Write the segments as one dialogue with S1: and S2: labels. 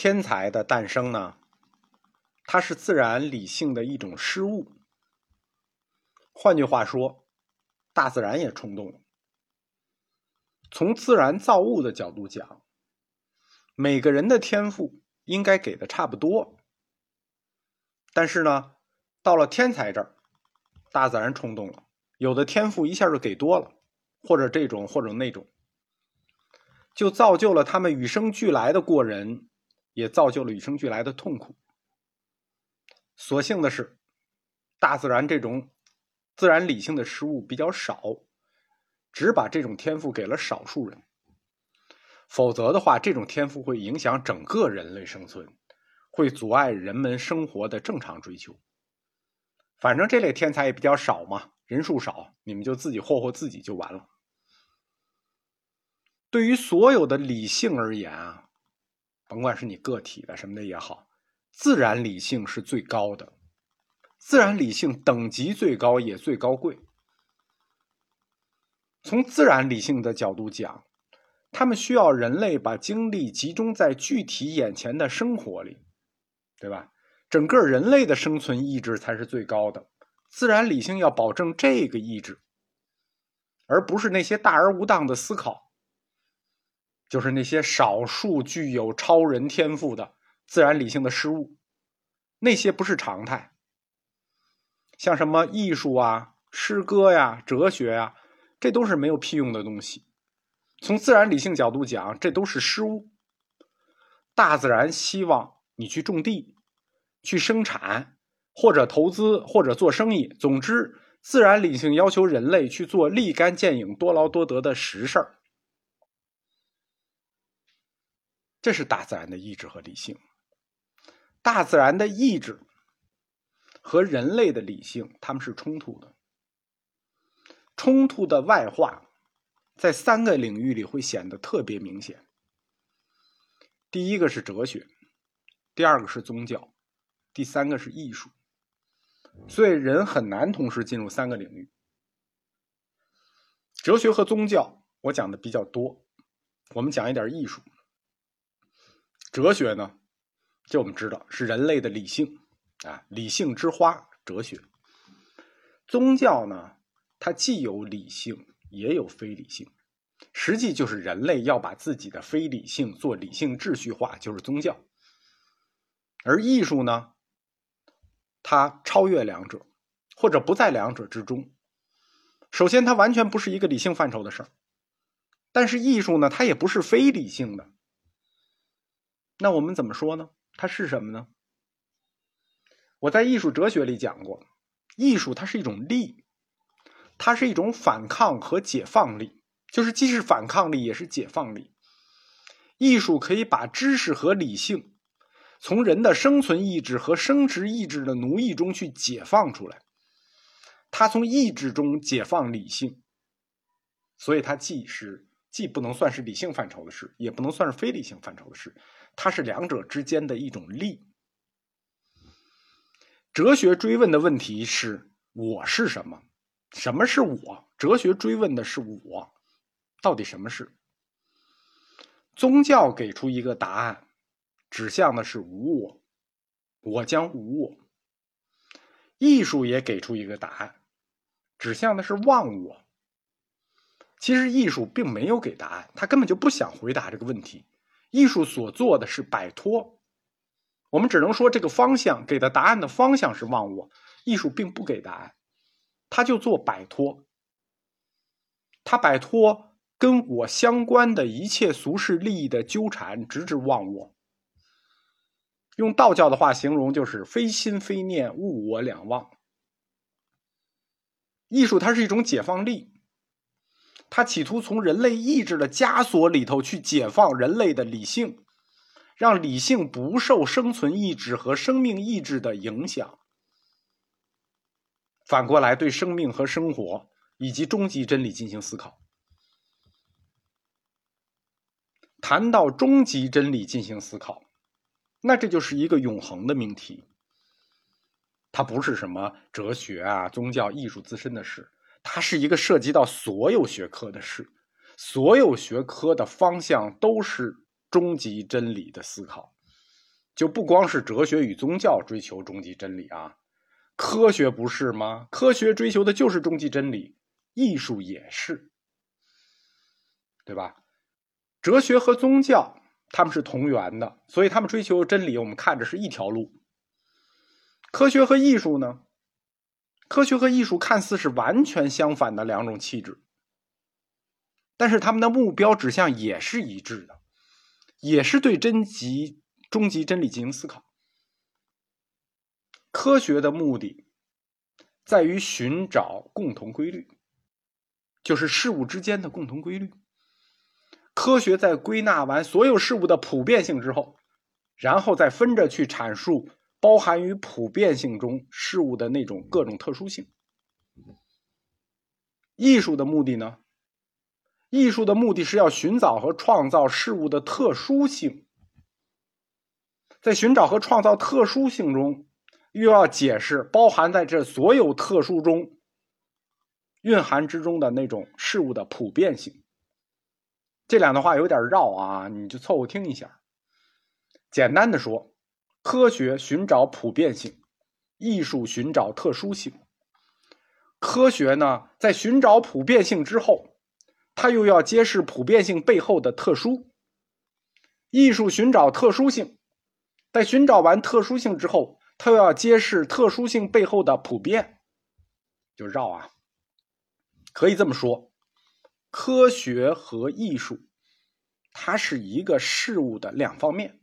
S1: 天才的诞生呢，它是自然理性的一种失误。换句话说，大自然也冲动了。从自然造物的角度讲，每个人的天赋应该给的差不多。但是呢，到了天才这儿，大自然冲动了，有的天赋一下就给多了，或者这种或者那种。就造就了他们与生俱来的过人，也造就了与生俱来的痛苦。所幸的是，大自然这种自然理性的失误比较少，只把这种天赋给了少数人。否则的话，这种天赋会影响整个人类生存，会阻碍人们生活的正常追求。反正这类天才也比较少嘛，人数少，你们就自己霍霍自己就完了。对于所有的理性而言啊，甭管是你个体的什么的也好，自然理性是最高的，自然理性等级最高也最高贵。从自然理性的角度讲，他们需要人类把精力集中在具体眼前的生活里，对吧？整个人类的生存意志才是最高的，自然理性要保证这个意志，而不是那些大而无当的思考。就是那些少数具有超人天赋的自然理性的失误，那些不是常态。像什么艺术啊、诗歌呀、哲学呀，这都是没有屁用的东西。从自然理性角度讲，这都是失误。大自然希望你去种地、去生产，或者投资，或者做生意。总之，自然理性要求人类去做立竿见影、多劳多得的实事儿。这是大自然的意志和理性。大自然的意志和人类的理性，他们是冲突的。冲突的外化，在三个领域里会显得特别明显。第一个是哲学，第二个是宗教，第三个是艺术。所以人很难同时进入三个领域。哲学和宗教我讲的比较多，我们讲一点艺术。哲学呢，这我们知道是人类的理性啊，理性之花。哲学，宗教呢，它既有理性，也有非理性，实际就是人类要把自己的非理性做理性秩序化，就是宗教。而艺术呢，它超越两者，或者不在两者之中。首先，它完全不是一个理性范畴的事儿，但是艺术呢，它也不是非理性的。那我们怎么说呢？它是什么呢？我在艺术哲学里讲过，艺术它是一种力，它是一种反抗和解放力，就是既是反抗力也是解放力。艺术可以把知识和理性从人的生存意志和生殖意志的奴役中去解放出来，它从意志中解放理性，所以它既是既不能算是理性范畴的事，也不能算是非理性范畴的事。它是两者之间的一种力。哲学追问的问题是：我是什么？什么是我？哲学追问的是我，到底什么是？宗教给出一个答案，指向的是无我，我将无我。艺术也给出一个答案，指向的是忘我。其实艺术并没有给答案，他根本就不想回答这个问题。艺术所做的是摆脱，我们只能说这个方向给的答案的方向是忘我。艺术并不给答案，他就做摆脱，他摆脱跟我相关的一切俗世利益的纠缠，直至忘我。用道教的话形容，就是非心非念，物我两忘。艺术它是一种解放力。他企图从人类意志的枷锁里头去解放人类的理性，让理性不受生存意志和生命意志的影响。反过来，对生命和生活以及终极真理进行思考。谈到终极真理进行思考，那这就是一个永恒的命题。它不是什么哲学啊、宗教、艺术自身的事。它是一个涉及到所有学科的事，所有学科的方向都是终极真理的思考。就不光是哲学与宗教追求终极真理啊，科学不是吗？科学追求的就是终极真理，艺术也是，对吧？哲学和宗教他们是同源的，所以他们追求真理，我们看着是一条路。科学和艺术呢？科学和艺术看似是完全相反的两种气质，但是他们的目标指向也是一致的，也是对真极。终极真理进行思考，科学的目的在于寻找共同规律，就是事物之间的共同规律。科学在归纳完所有事物的普遍性之后，然后再分着去阐述包含于普遍性中事物的那种各种特殊性。艺术的目的呢？艺术的目的是要寻找和创造事物的特殊性。在寻找和创造特殊性中，又要解释包含在这所有特殊中蕴含之中的那种事物的普遍性。这两段话有点绕啊，你就凑合听一下。简单的说，科学寻找普遍性，艺术寻找特殊性。科学呢，在寻找普遍性之后，它又要揭示普遍性背后的特殊。艺术寻找特殊性。在寻找完特殊性之后，它又要揭示特殊性背后的普遍，就绕啊。可以这么说，科学和艺术，它是一个事物的两方面，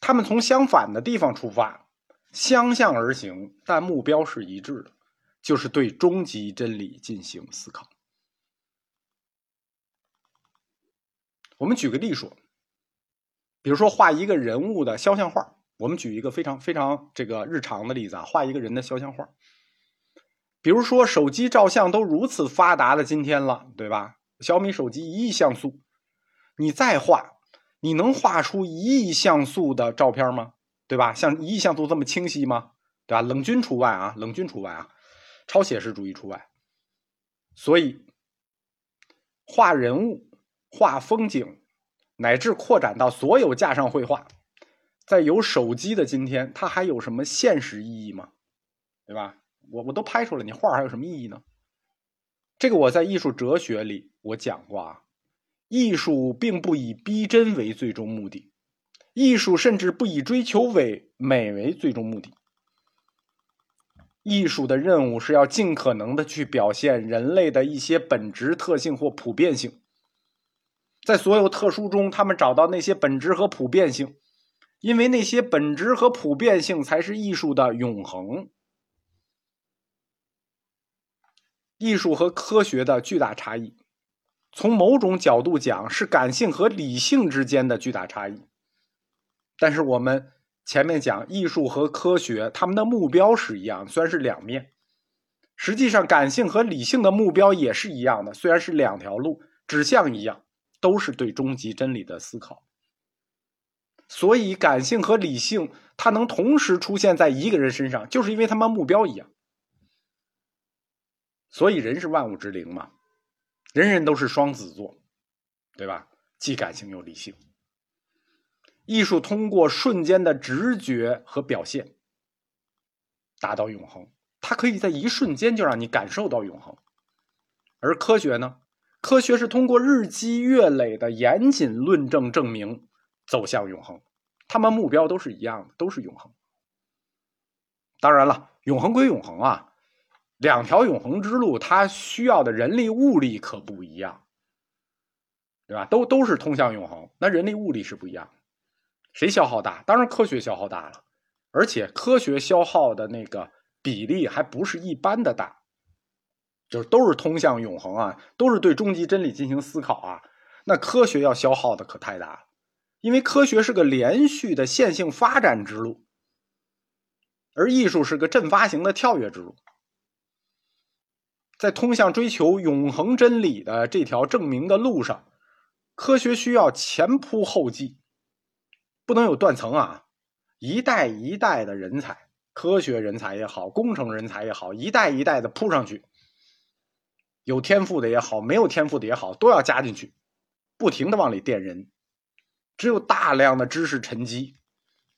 S1: 他们从相反的地方出发，相向而行，但目标是一致的，就是对终极真理进行思考。我们举个例说。比如说画一个人物的肖像画，我们举一个非常非常这个日常的例子啊，画一个人的肖像画。比如说手机照相都如此发达的今天了，对吧？小米手机一亿像素，你再画，你能画出一亿像素的照片吗？对吧？像一亿像素这么清晰吗？对吧？冷军除外啊，冷军除外啊，超写实主义除外。所以，画人物、画风景。乃至扩展到所有架上绘画，在有手机的今天，它还有什么现实意义吗？对吧？我我都拍出来，你画还有什么意义呢？这个我在艺术哲学里我讲过啊，艺术并不以逼真为最终目的，艺术甚至不以追求为美为最终目的。艺术的任务是要尽可能的去表现人类的一些本质特性或普遍性。在所有特殊中，他们找到那些本质和普遍性，因为那些本质和普遍性才是艺术的永恒。艺术和科学的巨大差异，从某种角度讲是感性和理性之间的巨大差异。但是我们前面讲艺术和科学，他们的目标是一样，虽然是两面，实际上感性和理性的目标也是一样的，虽然是两条路，指向一样。都是对终极真理的思考，所以感性和理性它能同时出现在一个人身上，就是因为他们目标一样。所以人是万物之灵嘛，人人都是双子座，对吧？既感性又理性。艺术通过瞬间的直觉和表现达到永恒，它可以在一瞬间就让你感受到永恒，而科学呢？科学是通过日积月累的严谨论证证明走向永恒，他们目标都是一样的，都是永恒。当然了，永恒归永恒啊，两条永恒之路，它需要的人力物力可不一样，对吧？都都是通向永恒，那人力物力是不一样，谁消耗大？当然科学消耗大了，而且科学消耗的那个比例还不是一般的大。就是都是通向永恒啊，都是对终极真理进行思考啊。那科学要消耗的可太大了，因为科学是个连续的线性发展之路，而艺术是个阵发型的跳跃之路。在通向追求永恒真理的这条证明的路上，科学需要前仆后继，不能有断层啊！一代一代的人才，科学人才也好，工程人才也好，一代一代的扑上去。有天赋的也好，没有天赋的也好，都要加进去，不停的往里垫人。只有大量的知识沉积，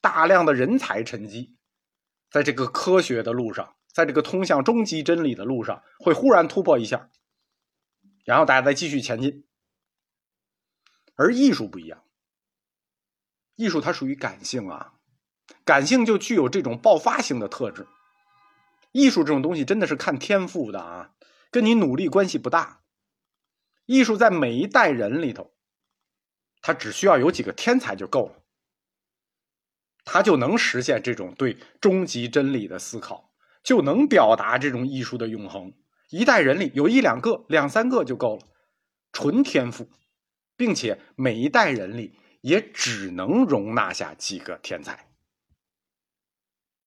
S1: 大量的人才沉积，在这个科学的路上，在这个通向终极真理的路上，会忽然突破一下，然后大家再继续前进。而艺术不一样，艺术它属于感性啊，感性就具有这种爆发性的特质。艺术这种东西真的是看天赋的啊，跟你努力关系不大。艺术在每一代人里头，他只需要有几个天才就够了，他就能实现这种对终极真理的思考，就能表达这种艺术的永恒。一代人里有一两个、两三个就够了，纯天赋，并且每一代人里也只能容纳下几个天才。